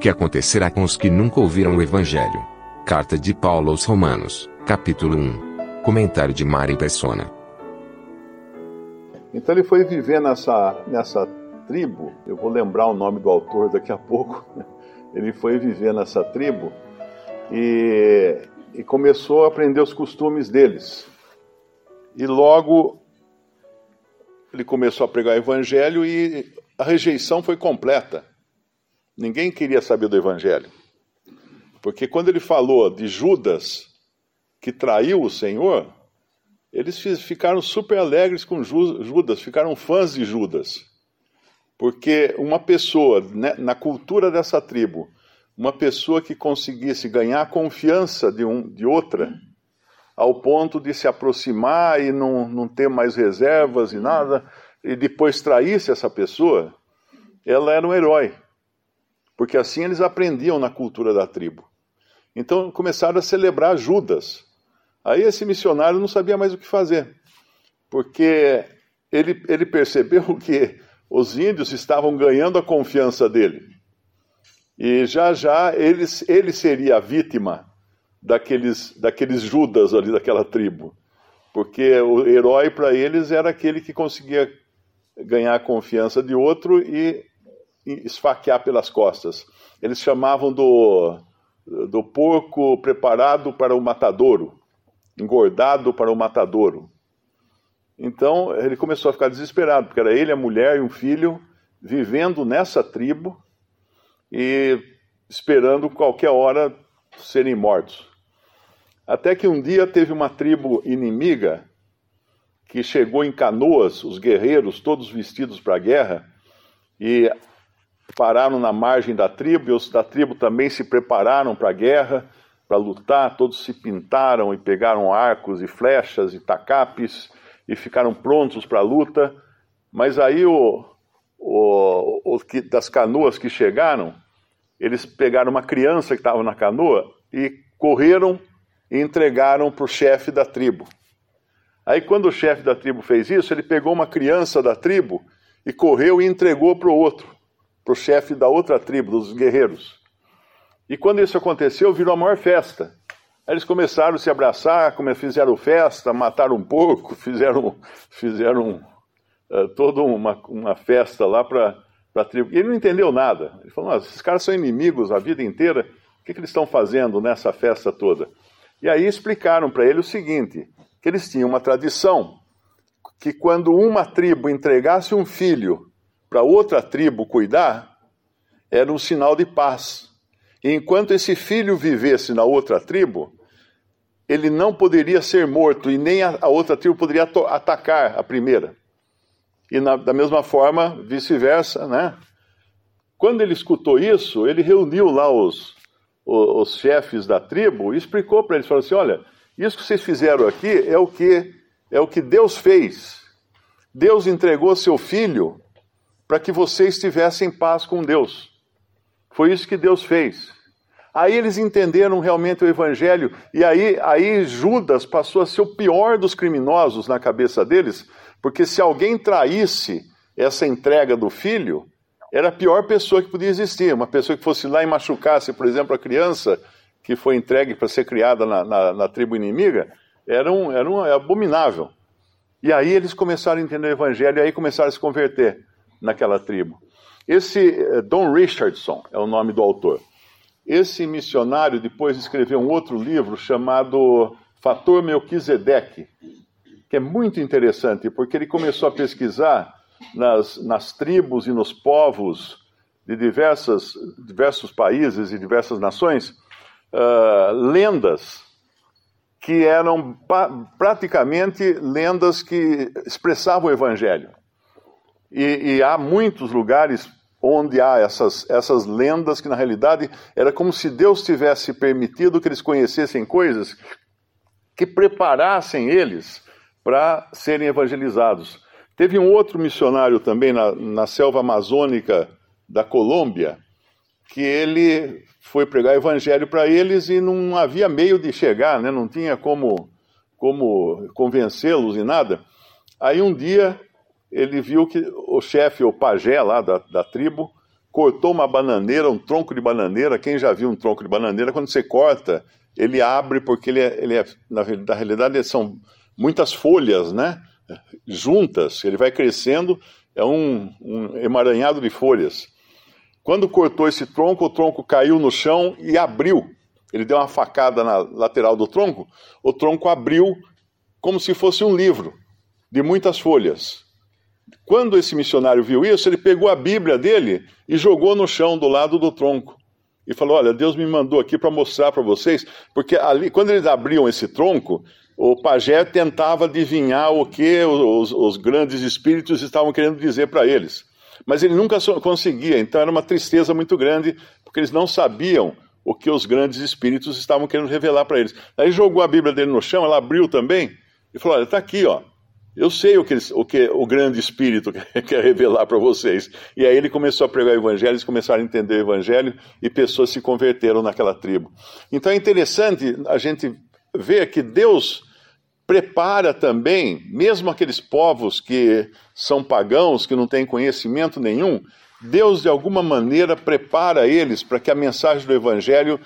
que acontecerá com os que nunca ouviram o Evangelho. Carta de Paulo aos Romanos, capítulo 1. Comentário de Mari Persona. Então ele foi viver nessa, nessa tribo, eu vou lembrar o nome do autor daqui a pouco. Ele foi viver nessa tribo e, e começou a aprender os costumes deles. E logo ele começou a pregar o evangelho e a rejeição foi completa. Ninguém queria saber do evangelho. Porque quando ele falou de Judas que traiu o Senhor, eles ficaram super alegres com Judas, ficaram fãs de Judas. Porque uma pessoa, né, na cultura dessa tribo, uma pessoa que conseguisse ganhar a confiança de, um, de outra, ao ponto de se aproximar e não, não ter mais reservas e nada, e depois traísse essa pessoa, ela era um herói. Porque assim eles aprendiam na cultura da tribo. Então começaram a celebrar Judas. Aí esse missionário não sabia mais o que fazer, porque ele, ele percebeu que os índios estavam ganhando a confiança dele. E já já ele, ele seria a vítima daqueles, daqueles Judas ali daquela tribo. Porque o herói para eles era aquele que conseguia ganhar a confiança de outro e, esfaquear pelas costas. Eles chamavam do, do porco preparado para o matadouro, engordado para o matadouro. Então ele começou a ficar desesperado, porque era ele, a mulher e um filho vivendo nessa tribo e esperando qualquer hora serem mortos. Até que um dia teve uma tribo inimiga que chegou em canoas, os guerreiros todos vestidos para a guerra, e pararam na margem da tribo, e os da tribo também se prepararam para a guerra, para lutar, todos se pintaram e pegaram arcos e flechas e tacapes e ficaram prontos para a luta. Mas aí o, o, o que, das canoas que chegaram, eles pegaram uma criança que estava na canoa e correram e entregaram para o chefe da tribo. Aí, quando o chefe da tribo fez isso, ele pegou uma criança da tribo e correu e entregou para o outro para o chefe da outra tribo, dos guerreiros. E quando isso aconteceu, virou a maior festa. Aí eles começaram a se abraçar, fizeram festa, mataram um porco, fizeram, fizeram uh, toda uma, uma festa lá para a tribo. E ele não entendeu nada. Ele falou: esses caras são inimigos a vida inteira, o que, que eles estão fazendo nessa festa toda? E aí explicaram para ele o seguinte: que eles tinham uma tradição que quando uma tribo entregasse um filho para outra tribo cuidar, era um sinal de paz. E enquanto esse filho vivesse na outra tribo, ele não poderia ser morto e nem a, outra tribo poderia atacar a primeira. E na, da mesma forma, vice-versa, né? Quando ele escutou isso, ele reuniu lá os, os, os chefes da tribo e explicou para eles, falou assim, olha, isso que vocês fizeram aqui é o que é o que Deus fez. Deus entregou seu filho para que vocês tivessem paz com Deus. Foi isso que Deus fez. Aí eles entenderam realmente o evangelho e aí, aí Judas passou a ser o pior dos criminosos na cabeça deles, porque se alguém traísse essa entrega do filho, era a pior pessoa que podia existir. Uma pessoa que fosse lá e machucasse, por exemplo, a criança que foi entregue para ser criada na, na, na, tribo inimiga, era, um, era um, é abominável. E aí eles começaram a entender o evangelho e aí começaram a se converter naquela tribo. Esse eh, Don Richardson é o nome do autor. Esse missionário depois escreveu um outro livro chamado Fator Melquisedeque, que é muito interessante, porque ele começou a pesquisar nas, nas tribos e nos povos de diversas, diversos países e diversas nações uh, lendas que eram praticamente lendas que expressavam o evangelho. E, e há muitos lugares onde há essas, essas lendas que, na realidade, era como se Deus tivesse permitido que eles conhecessem coisas que preparassem eles para serem evangelizados. Teve um outro missionário também na, na selva amazônica da Colômbia, que ele foi pregar evangelho para eles e não havia meio de chegar, né? não tinha como, como convencê-los e nada. Aí um dia ele viu que o chefe, o pajé lá da, da tribo, cortou uma bananeira, um tronco de bananeira. Quem já viu um tronco de bananeira, quando você corta, ele abre porque ele é, ele é na, na realidade, são muitas folhas, né? Juntas, ele vai crescendo, é um, um emaranhado de folhas. Quando cortou esse tronco, o tronco caiu no chão e abriu. Ele deu uma facada na lateral do tronco, o tronco abriu como se fosse um livro de muitas folhas. Quando esse missionário viu isso, ele pegou a Bíblia dele e jogou no chão do lado do tronco. E falou: Olha, Deus me mandou aqui para mostrar para vocês, porque ali, quando eles abriam esse tronco, o pajé tentava adivinhar o que os, os grandes espíritos estavam querendo dizer para eles. Mas ele nunca conseguia, então era uma tristeza muito grande, porque eles não sabiam o que os grandes espíritos estavam querendo revelar para eles. Aí jogou a Bíblia dele no chão, ela abriu também, e falou: Olha, está aqui, ó. Eu sei o que, o que o grande Espírito quer revelar para vocês. E aí ele começou a pregar o Evangelho, eles começaram a entender o Evangelho e pessoas se converteram naquela tribo. Então é interessante a gente ver que Deus prepara também, mesmo aqueles povos que são pagãos, que não têm conhecimento nenhum, Deus de alguma maneira prepara eles para que a mensagem do Evangelho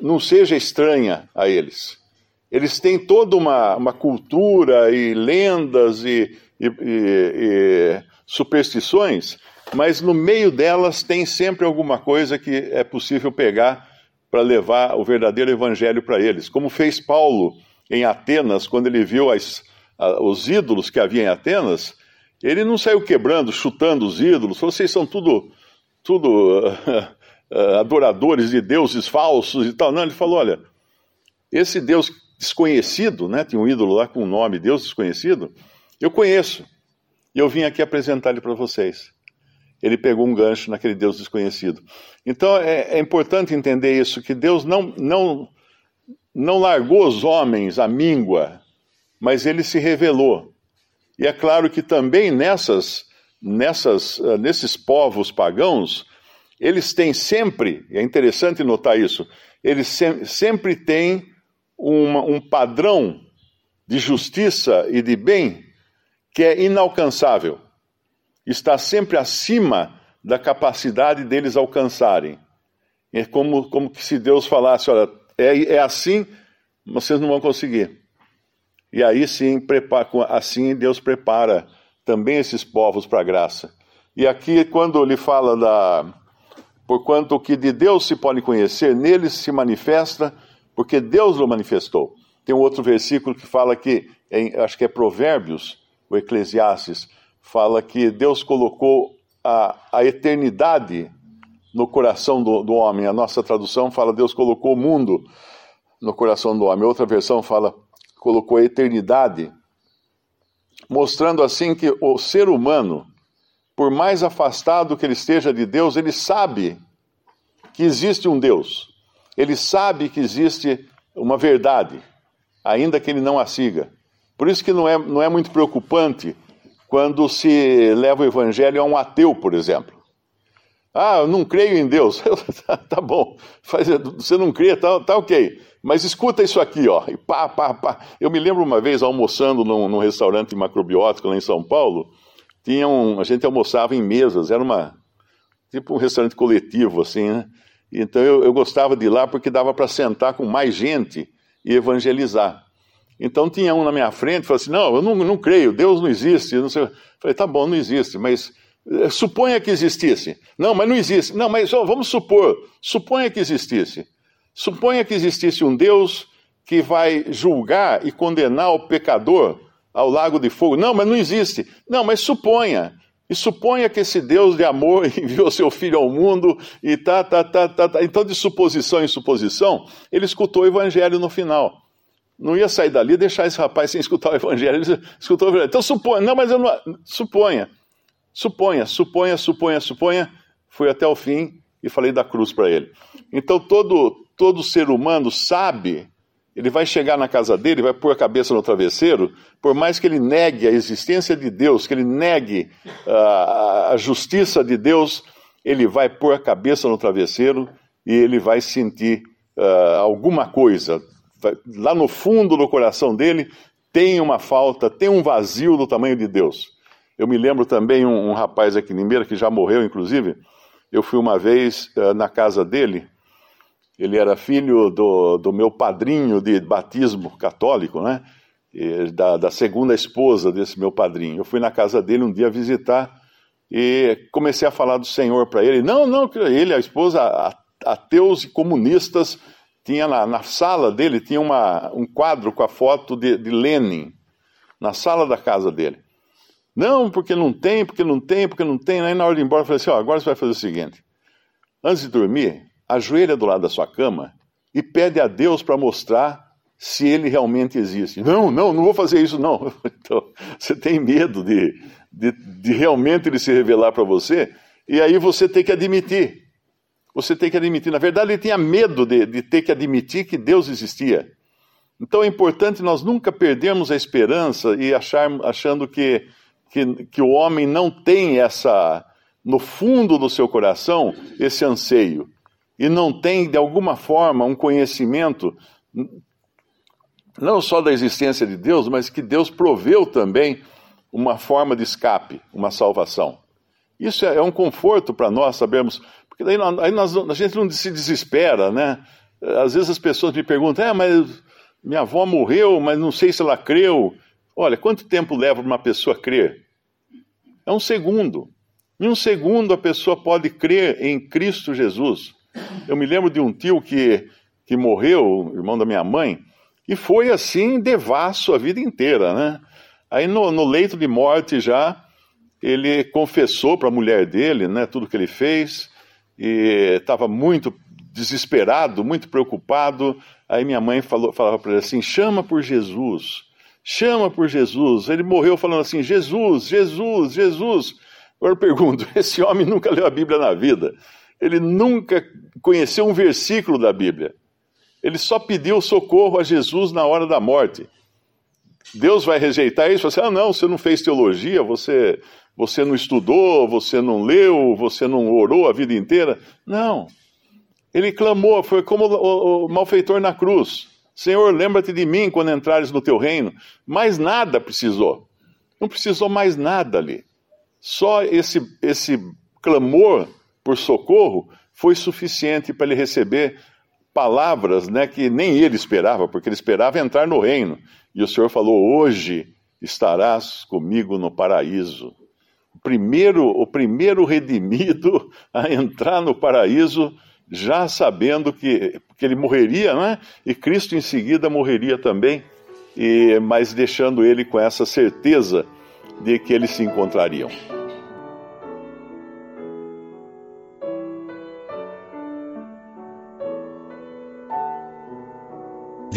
não seja estranha a eles. Eles têm toda uma, uma cultura e lendas e, e, e, e superstições, mas no meio delas tem sempre alguma coisa que é possível pegar para levar o verdadeiro evangelho para eles. Como fez Paulo em Atenas, quando ele viu as, os ídolos que havia em Atenas, ele não saiu quebrando, chutando os ídolos, falou: vocês são tudo, tudo uh, adoradores de deuses falsos e tal. Não, ele falou: olha, esse Deus desconhecido, né? Tinha um ídolo lá com o nome Deus desconhecido. Eu conheço. E eu vim aqui apresentar ele para vocês. Ele pegou um gancho naquele Deus desconhecido. Então é, é, importante entender isso, que Deus não, não, não largou os homens à míngua, mas ele se revelou. E é claro que também nessas, nessas, eh, nesses povos pagãos, eles têm sempre, é interessante notar isso, eles se, sempre têm uma, um padrão de justiça e de bem que é inalcançável, está sempre acima da capacidade deles alcançarem. É como, como se Deus falasse: olha, é, é assim, vocês não vão conseguir. E aí sim, prepara, assim Deus prepara também esses povos para a graça. E aqui, quando ele fala da. Porquanto o que de Deus se pode conhecer, neles se manifesta porque Deus o manifestou. Tem um outro versículo que fala que, em, acho que é Provérbios, o Eclesiastes, fala que Deus colocou a, a eternidade no coração do, do, homem. A nossa tradução fala Deus colocou o mundo no coração do homem. Outra versão fala colocou a eternidade, mostrando assim que o ser humano, por mais afastado que ele esteja de Deus, ele sabe que existe um Deus ele sabe que existe uma verdade, ainda que ele não a siga. Por isso que não é, não é muito preocupante quando se leva o evangelho a um ateu, por exemplo. Ah, eu não creio em Deus. tá bom, você não crê, tá, tá ok. Mas escuta isso aqui, ó. E pá, pá, pá. Eu me lembro uma vez almoçando num, num restaurante macrobiótico lá em São Paulo. Tinha um, a gente almoçava em mesas, era uma tipo um restaurante coletivo, assim, né? Então eu, eu gostava de ir lá porque dava para sentar com mais gente e evangelizar. Então tinha um na minha frente, falou assim: Não, eu não, não creio, Deus não existe. Não sei. Falei: Tá bom, não existe, mas eh, suponha que existisse. Não, mas não existe. Não, mas oh, vamos supor, suponha que existisse. Suponha que existisse um Deus que vai julgar e condenar o pecador ao lago de fogo. Não, mas não existe. Não, mas suponha. E suponha que esse Deus de amor enviou seu filho ao mundo e tá, tá, tá, tá, tá. Então, de suposição em suposição, ele escutou o evangelho no final. Não ia sair dali e deixar esse rapaz sem escutar o evangelho. Ele escutou o evangelho. Então, suponha. Não, mas eu não. Suponha. Suponha, suponha, suponha, suponha. Fui até o fim e falei da cruz para ele. Então, todo, todo ser humano sabe ele vai chegar na casa dele, vai pôr a cabeça no travesseiro, por mais que ele negue a existência de Deus, que ele negue uh, a justiça de Deus, ele vai pôr a cabeça no travesseiro e ele vai sentir uh, alguma coisa. Vai, lá no fundo do coração dele tem uma falta, tem um vazio do tamanho de Deus. Eu me lembro também um, um rapaz aqui em Limeira, que já morreu, inclusive, Eu fui uma vez uh, na casa dele, ele era filho do, do meu padrinho de batismo católico, né? Da, da segunda esposa desse meu padrinho. Eu fui na casa dele um dia visitar e comecei a falar do Senhor para ele. Não, não, ele, a esposa, ateus e comunistas, tinha na, na sala dele tinha uma, um quadro com a foto de, de Lenin, na sala da casa dele. Não, porque não tem, porque não tem, porque não tem. Aí na hora de ir embora eu falei assim: ó, agora você vai fazer o seguinte: antes de dormir, ajoelha do lado da sua cama e pede a Deus para mostrar se ele realmente existe. Não, não, não vou fazer isso, não. Então, você tem medo de, de, de realmente ele se revelar para você, e aí você tem que admitir. Você tem que admitir. Na verdade, ele tinha medo de, de ter que admitir que Deus existia. Então é importante nós nunca perdermos a esperança e achar, achando que, que, que o homem não tem essa, no fundo do seu coração, esse anseio. E não tem, de alguma forma, um conhecimento, não só da existência de Deus, mas que Deus proveu também uma forma de escape, uma salvação. Isso é, é um conforto para nós sabermos, porque daí, aí nós, a gente não se desespera, né? Às vezes as pessoas me perguntam, é, mas minha avó morreu, mas não sei se ela creu. Olha, quanto tempo leva uma pessoa crer? É um segundo. Em um segundo a pessoa pode crer em Cristo Jesus. Eu me lembro de um tio que, que morreu, irmão da minha mãe, e foi assim devasso a vida inteira, né? Aí no, no leito de morte já, ele confessou para a mulher dele, né, tudo que ele fez, e estava muito desesperado, muito preocupado. Aí minha mãe falou, falava para ele assim: chama por Jesus, chama por Jesus. Ele morreu falando assim: Jesus, Jesus, Jesus. Agora eu pergunto: esse homem nunca leu a Bíblia na vida, ele nunca conheceu um versículo da Bíblia, ele só pediu socorro a Jesus na hora da morte. Deus vai rejeitar isso? Você, ah, não, você não fez teologia, você, você não estudou, você não leu, você não orou a vida inteira. Não. Ele clamou, foi como o, o malfeitor na cruz: Senhor, lembra-te de mim quando entrares no teu reino. Mais nada precisou. Não precisou mais nada ali. Só esse, esse clamor por socorro foi suficiente para ele receber palavras né, que nem ele esperava, porque ele esperava entrar no reino. E o Senhor falou: Hoje estarás comigo no paraíso. O primeiro, o primeiro redimido a entrar no paraíso já sabendo que, que ele morreria, né? E Cristo em seguida morreria também, e, mas deixando ele com essa certeza de que eles se encontrariam.